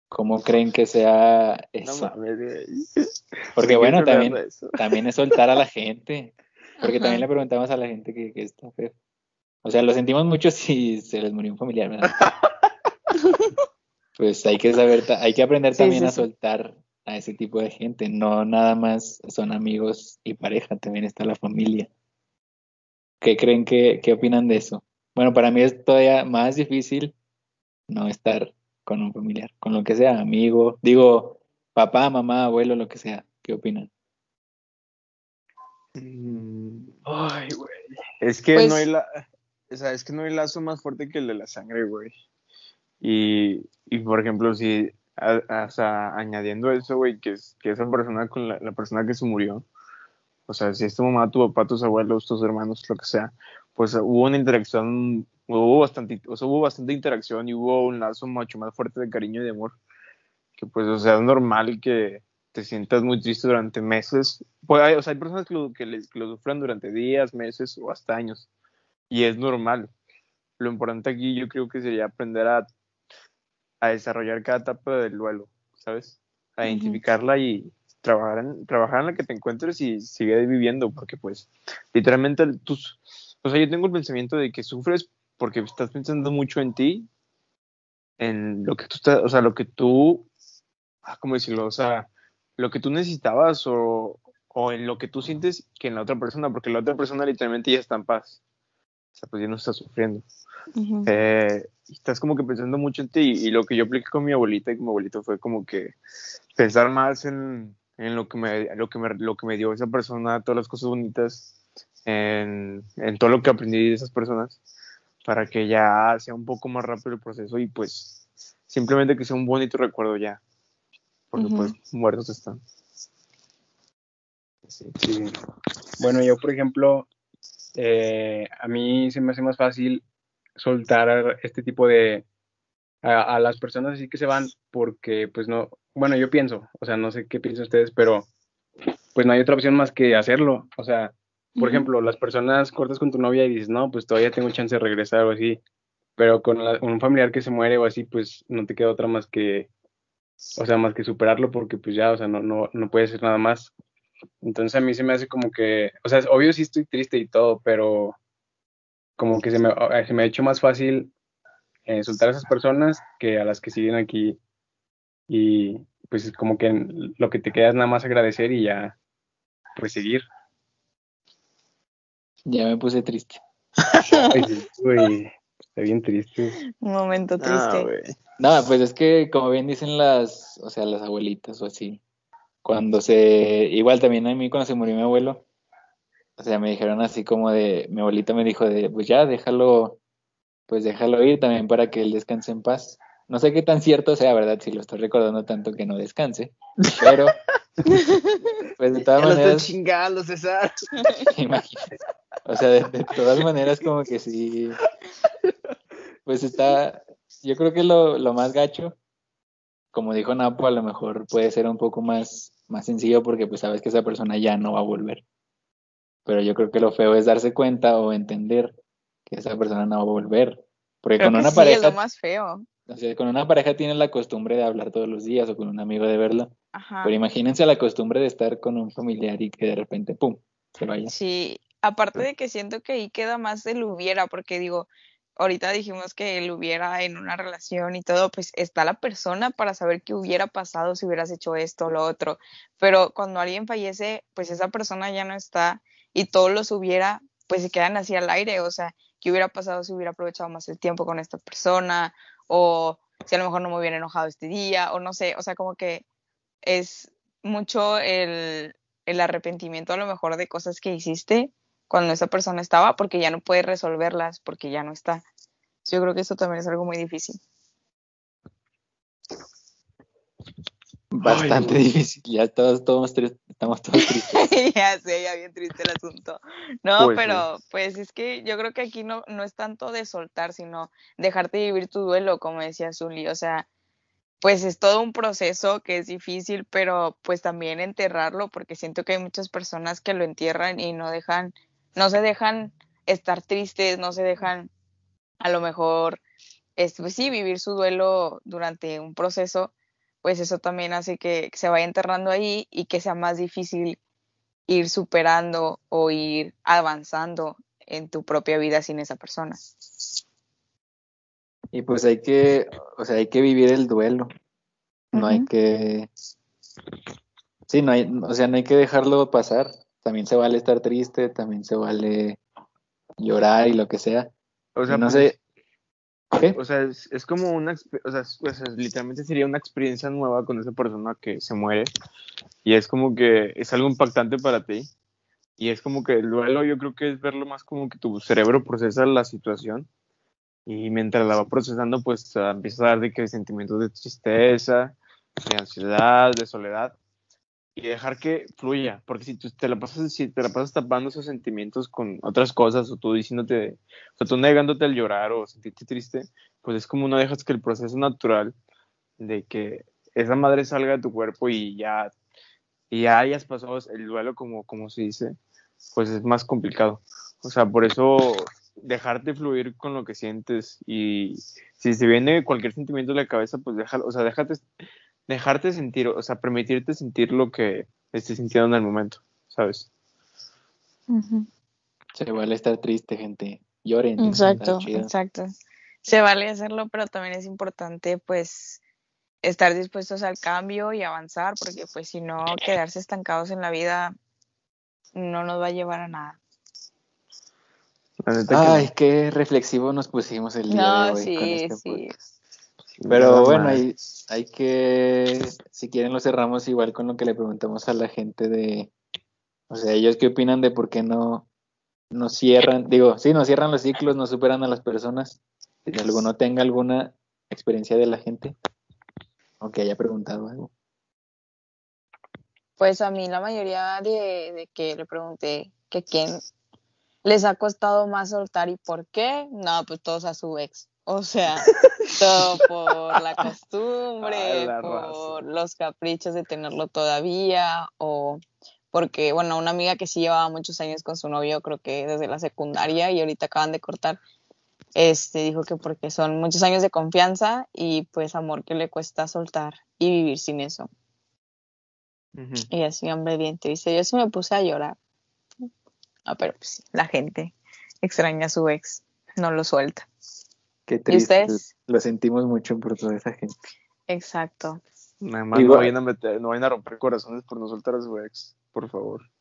¿Cómo creen que sea no eso? mames. Porque ¿Por qué bueno, también, también es soltar a la gente. Porque Ajá. también le preguntamos a la gente que, que está feo. O sea, lo sentimos mucho si se les murió un familiar, ¿verdad? Pues hay que saber, hay que aprender también sí, a sí. soltar a ese tipo de gente. No nada más son amigos y pareja, también está la familia. ¿Qué creen que, qué opinan de eso? Bueno, para mí es todavía más difícil no estar con un familiar, con lo que sea, amigo, digo, papá, mamá, abuelo, lo que sea. ¿Qué opinan? Mm, Ay, güey. Es que Pues- no hay la, o sea, es que no hay lazo más fuerte que el de la sangre, güey. Y, y por ejemplo, si, a- a- o sea, añadiendo eso, güey, que es que esa persona con la, la persona que se murió, o sea, si es tu mamá, tu papá, tus abuelos, tus hermanos, lo que sea, pues hubo una interacción, hubo bastante, o sea, hubo bastante interacción y hubo un lazo mucho más fuerte de cariño y de amor. Que pues, o sea, es normal que te sientas muy triste durante meses. Pues hay, o sea, hay personas que lo, que, les- que lo sufren durante días, meses o hasta años. Y es normal. Lo importante aquí yo creo que sería aprender a, a desarrollar cada etapa del duelo, ¿sabes? A identificarla y trabajar en, trabajar en la que te encuentres y sigue viviendo, porque pues literalmente tus... O sea, yo tengo el pensamiento de que sufres porque estás pensando mucho en ti, en lo que tú estás, o sea, lo que tú, ah, ¿cómo decirlo? O sea, lo que tú necesitabas o, o en lo que tú sientes que en la otra persona, porque la otra persona literalmente ya está en paz. O sea, pues ya no está sufriendo. Eh, y estás como que pensando mucho en ti y, y lo que yo apliqué con mi abuelita y con mi abuelito fue como que pensar más en, en lo, que me, lo, que me, lo que me dio esa persona, todas las cosas bonitas, en, en todo lo que aprendí de esas personas, para que ya sea un poco más rápido el proceso y pues simplemente que sea un bonito recuerdo ya, porque pues muertos están. Sí. Sí. Bueno, yo, por ejemplo, eh, a mí se me hace más fácil soltar este tipo de a, a las personas así que se van porque pues no, bueno, yo pienso, o sea, no sé qué piensan ustedes, pero pues no hay otra opción más que hacerlo, o sea, por ejemplo, las personas cortas con tu novia y dices, no, pues todavía tengo chance de regresar o así, pero con la- un familiar que se muere o así, pues no te queda otra más que, o sea, más que superarlo porque pues ya, o sea, no, no, no puedes hacer nada más. Entonces a mí se me hace como que, o sea, obvio sí estoy triste y todo, pero como que se me, se me ha hecho más fácil eh, soltar a esas personas que a las que siguen aquí. Y pues como que lo que te queda es nada más agradecer y ya, pues seguir. Ya me puse triste. Ay, sí, güey, está bien triste. Un momento Ah, triste. güey. No, pues es que como bien dicen las, o sea, las abuelitas o así, cuando se, igual también a mí cuando se murió mi abuelo, o sea, me dijeron así como de, mi abuelita me dijo de, pues ya, déjalo, pues déjalo ir también para que él descanse en paz. No sé qué tan cierto sea, ¿verdad? Si lo estoy recordando tanto que no descanse, pero, pues de todas Ya maneras, chingando, César. Imagínate. O sea, de, de todas maneras, como que sí. Pues está. Yo creo que lo, lo más gacho, como dijo Napo, a lo mejor puede ser un poco más, más sencillo porque pues sabes que esa persona ya no va a volver. Pero yo creo que lo feo es darse cuenta o entender que esa persona no va a volver. Porque Creo con una sí, pareja, es lo más feo. o sea, con una pareja tienes la costumbre de hablar todos los días o con un amigo de verlo. Ajá. Pero imagínense la costumbre de estar con un familiar y que de repente, ¡pum!, se vaya. Sí, aparte de que siento que ahí queda más el hubiera, porque digo, ahorita dijimos que el hubiera en una relación y todo, pues está la persona para saber qué hubiera pasado si hubieras hecho esto o lo otro. Pero cuando alguien fallece, pues esa persona ya no está y todos los hubiera, pues se quedan así al aire. O sea, ¿qué hubiera pasado si hubiera aprovechado más el tiempo con esta persona? O si a lo mejor no me hubiera enojado este día, o no sé, o sea, como que es mucho el, el arrepentimiento a lo mejor de cosas que hiciste cuando esa persona estaba, porque ya no puedes resolverlas, porque ya no está. Yo creo que eso también es algo muy difícil. Bastante Ay, difícil. Ya todos, todos estamos todos tristes. ya sé, ya bien triste el asunto. No, Pues pero pues es que yo creo que aquí no, no es tanto de soltar, sino dejarte vivir tu duelo, como decía Zully. O sea, pues es todo un proceso que es difícil, pero pues también enterrarlo, porque siento que hay muchas personas que lo entierran y no dejan, no se dejan estar tristes, no se dejan a lo mejor, este, pues sí, vivir su duelo durante un proceso, pues eso también hace que, se vaya enterrando ahí y que sea más difícil ir superando o ir avanzando en tu propia vida sin esa persona. Y pues hay que, o sea, hay que vivir el duelo. No hay que, sí, no hay, o sea, no hay que dejarlo pasar. También se vale estar triste, también se vale llorar y lo que sea. O sea, no pues, sé, ¿qué? O sea, es, es como una, o sea, es- o sea, literalmente sería una experiencia nueva con esa persona que se muere y es como que es algo impactante para ti y es como que el duelo yo creo que es verlo más como que tu cerebro procesa la situación y mientras la va procesando pues empieza a dar de que sentimientos de tristeza, de ansiedad, de soledad y dejar que fluya, porque si tú te la pasas, si te la pasas tapando esos sentimientos con otras cosas o tú diciéndote, o tú negándote al llorar o sentirte triste, pues es como no dejas que el proceso natural de que esa madre salga de tu cuerpo y ya, y ya hayas pasado el duelo como, como se dice, pues es más complicado. O sea, por eso dejarte fluir con lo que sientes y si se viene cualquier sentimiento de la cabeza, pues déjalo, o sea, déjate, dejarte sentir, o sea, permitirte sentir lo que estés sintiendo en el momento, ¿sabes? Se vale estar triste, gente. Lloren. Exacto, exacto. Se vale hacerlo, pero también es importante pues estar dispuestos al cambio y avanzar, porque pues si no, quedarse estancados en la vida no nos va a llevar a nada. Neta que Ay, qué reflexivo nos pusimos el día de No, hoy con sí, este sí. podcast. Pero bueno, hay, hay que, si quieren lo cerramos igual con lo que le preguntamos a la gente de, o sea, ellos qué opinan de por qué no, no cierran, digo, sí, no cierran los ciclos, no superan a las personas. Si alguno tenga alguna experiencia de la gente, o que haya preguntado algo. Pues a mí la mayoría de, de que le pregunté que quién les ha costado más soltar y por qué, no, pues todos a su ex. O sea, todo por la costumbre, A la por raza. los caprichos de tenerlo todavía, o porque, bueno, una amiga que sí llevaba muchos años con su novio, creo que desde la secundaria y ahorita acaban de cortar, este, dijo que porque son muchos años de confianza y pues amor que le cuesta soltar y vivir sin eso. Ujú. Y así, hombre, bien triste. Yo sí me puse a llorar. Ah, pero pues la gente extraña a su ex, no lo suelta. Qué triste. ustedes? Lo sentimos mucho por toda esa gente. Exacto. Nada más Igual- no vayan a meter, no vayan a romper corazones por no soltar a su ex, por favor.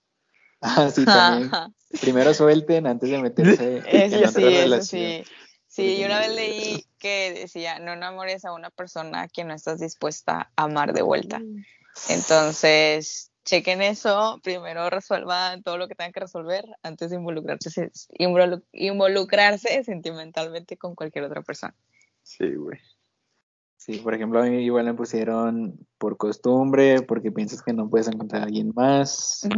Ah, sí, también. Primero suelten antes de meterse en Eso otra sí, eso relación. sí. Sí, Porque yo una vez leí que decía, no enamores a una persona que no estás dispuesta a amar de vuelta. Entonces, chequen eso, primero resuelvan todo lo que tengan que resolver antes de involucrarse, involu- involucrarse sentimentalmente con cualquier otra persona. Sí, güey. Sí, por ejemplo, a mí igual me pusieron por costumbre, porque piensas que no puedes encontrar a alguien más,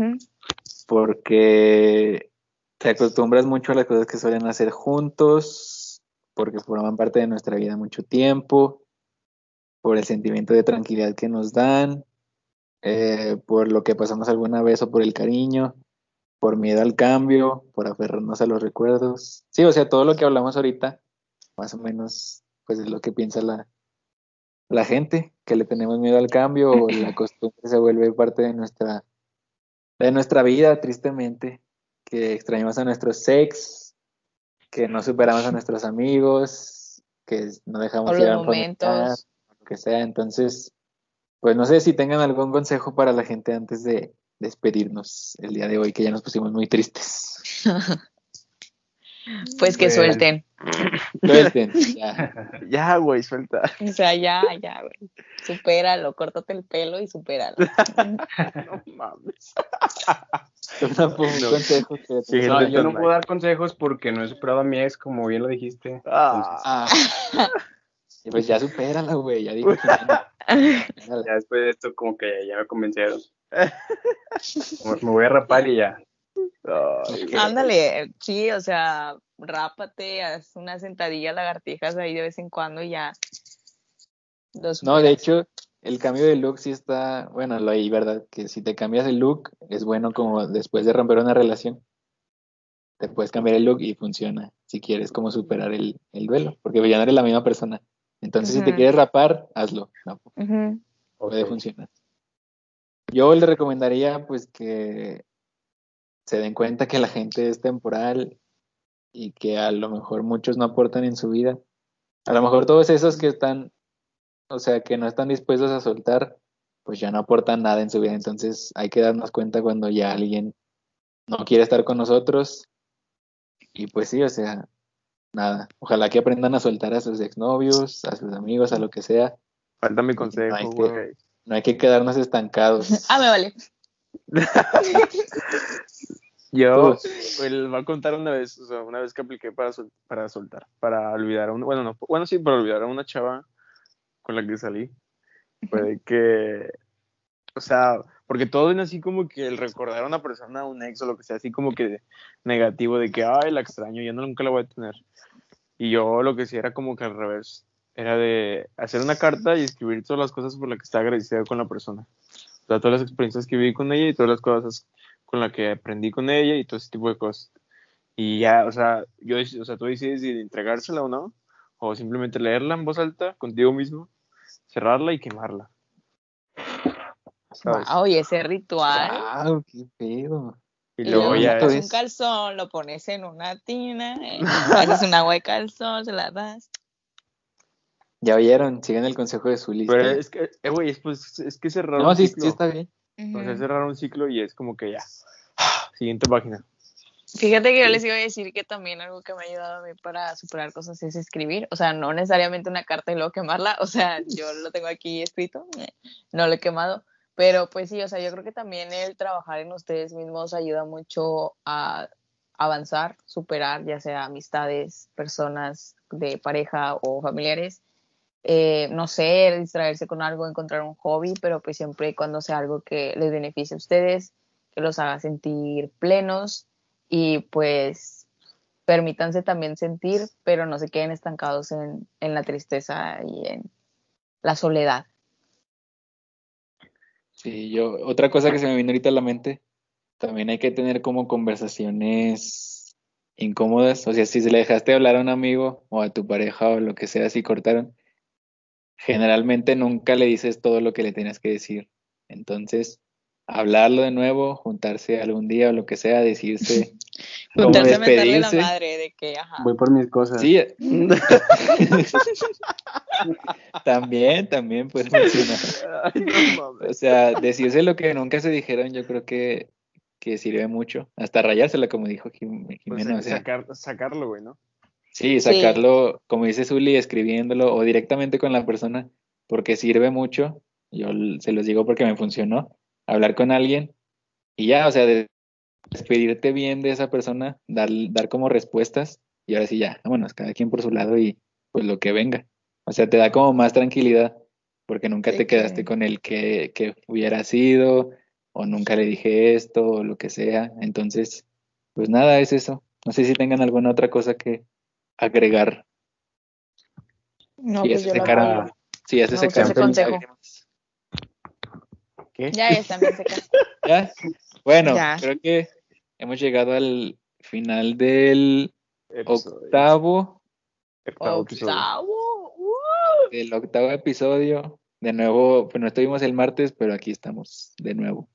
porque te acostumbras mucho a las cosas que suelen hacer juntos, porque forman parte de nuestra vida mucho tiempo, por el sentimiento de tranquilidad que nos dan, eh, por lo que pasamos alguna vez o por el cariño, por miedo al cambio, por aferrarnos a los recuerdos. Sí, o sea, todo lo que hablamos ahorita, más o menos, pues es lo que piensa la, la gente, que le tenemos miedo al cambio o la costumbre se vuelve parte de nuestra, de nuestra vida, tristemente. que extrañamos a nuestros sex, que no superamos a nuestros amigos, que no dejamos ir a lo que sea. Entonces, pues no sé si tengan algún consejo para la gente antes de despedirnos el día de hoy, que ya nos pusimos muy tristes. Pues que Bueno. suelten. Suelten, ya. Ya, güey, suelta. O sea, ya, ya, güey. Supéralo, córtate el pelo y supéralo. No mames. No. consejo que Sí, No, yo no puedo dar consejos porque no he superado a mi ex, como bien lo dijiste. Ah, Ah. Y pues ya supérala, güey, ya digo. Supérala. Ya después de esto, como que ya me convencieron. Como Me voy a rapar y ya. ay. Ándale, sí, o sea, rápate, haz una sentadilla, lagartijas ahí de vez en cuando y ya. Los No, de hecho, el cambio de look sí está, bueno, lo hay, ¿verdad? Que si te cambias el look, es bueno como después de romper una relación, te puedes cambiar el look y funciona, si quieres como superar el, el duelo, porque ya no eres la misma persona. Entonces, si te quieres rapar, hazlo, no, Ujú. puede Ok. funcionar. Yo le recomendaría, pues, que se den cuenta que la gente es temporal y que a lo mejor muchos no aportan en su vida. A lo mejor todos esos que están, o sea, que no están dispuestos a soltar, pues ya no aportan nada en su vida. Entonces hay que darnos cuenta cuando ya alguien no quiere estar con nosotros. Y pues sí, o sea, nada. Ojalá que aprendan a soltar a sus exnovios, a sus amigos, a lo que sea. Falta mi No hay consejo, que- güey. No hay que quedarnos estancados. Ah, me vale. Yo Tú. pues, les voy a contar una vez, o sea, una vez que apliqué para, sol- para soltar, para olvidar a una, bueno, no, bueno, sí, para olvidar a una chava con la que salí. Fue de que, o sea, porque todo viene así como que el recordar a una persona, un ex o lo que sea, así como que negativo, de que, ay, la extraño, ya no, nunca la voy a tener. Y yo lo que sí era como que al revés, era de hacer una carta y escribir todas las cosas por las que estaba agradecida con la persona. O sea, todas las experiencias que viví con ella y todas las cosas con las que aprendí con ella y todo ese tipo de cosas. Y ya, o sea, yo, o sea, tú decides si entregársela o no, o simplemente leerla en voz alta contigo mismo, cerrarla y quemarla. ¿Sabes? Wow, y ese ritual. ¡Wow! ¡Qué pedo! Y Y luego ya, es- un calzón, lo pones en una tina, eh, haces un agua de calzón, se la das. Ya oyeron, sigan el consejo de su lista. pero es que, eh, güey, es, pues, es que cerrar no, un sí, ciclo. sí está bien. O sea, Ujú. cerrar un ciclo y es como que ya. Siguiente página. Fíjate que yo les iba a decir que también algo que me ha ayudado a mí para superar cosas es escribir. O sea, no necesariamente una carta y luego quemarla. O sea, yo lo tengo aquí escrito, eh, no lo he quemado. Pero pues sí, o sea, yo creo que también el trabajar en ustedes mismos ayuda mucho a avanzar, superar, ya sea amistades, personas de pareja o familiares. Eh, no sé, distraerse con algo, encontrar un hobby, pero pues siempre cuando sea algo que les beneficie a ustedes, que los haga sentir plenos y pues permítanse también sentir, pero no se queden estancados en, en la tristeza y en la soledad. Sí, yo, otra cosa que se me vino ahorita a la mente, también hay que tener como conversaciones incómodas. O sea, si se le dejaste hablar a un amigo o a tu pareja o lo que sea, si cortaron, generalmente nunca le dices todo lo que le tenías que decir. Entonces, hablarlo de nuevo, juntarse algún día o lo que sea, decirse Juntarse a mentarle la despedirse. madre de que, ajá. Voy por mis cosas. Sí, también, también puede funcionar. Ay, no mames. O sea, decirse lo que nunca se dijeron, yo creo que, que sirve mucho. Hasta rayársela, como dijo Jim- Pues, o sea, sacar, sacarlo, güey, ¿no? sí, Sí. sacarlo, como dice Zully, escribiéndolo o directamente con la persona, porque sirve mucho. Yo se los digo porque me funcionó. Hablar con alguien y ya, o sea, de- despedirte bien de esa persona, dar, dar como respuestas y ahora sí ya, vámonos, cada quien por su lado y pues lo que venga. O sea, te da como más tranquilidad porque nunca Sí, te quedaste que- con el que, que hubiera sido o nunca le dije esto o lo que sea. Entonces, pues nada, es eso. No sé si tengan alguna otra cosa que agregar. No, si pues yo apoyo. si ya se Me gusta secaron ese tus consejo. lágrimas. ¿Qué? Ya están bien secas. ¿Ya? Bueno, Ya. creo que hemos llegado al final del Episodio. octavo, Octavo episodio. Octavo. uh. del octavo episodio. De nuevo, pues no estuvimos el martes, pero aquí estamos de nuevo,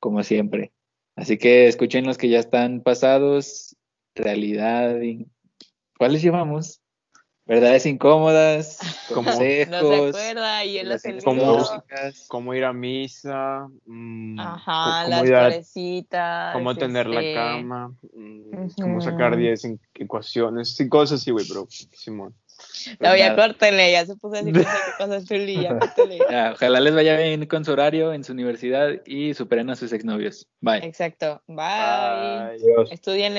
como siempre. Así que escuchen los que ya están pasados, realidad, ¿cuáles llevamos? Verdades incómodas, Como- No se consejos, acuerda y él las. Cómo ir a misa, mm, Ajá, las cómo, ir a- florecitas. cómo tener la este, cama, mm, cómo sacar Ujú. 10 en ecuaciones, sí, cosas así, güey, pero Simón. No, ya córtenle, ya se puso así, qué cosas Zuli, ya córtenle. Ojalá les vaya bien con su horario en su universidad y superen a sus exnovios. Bye. Exacto. Bye. Ay. Adiós. Estudien,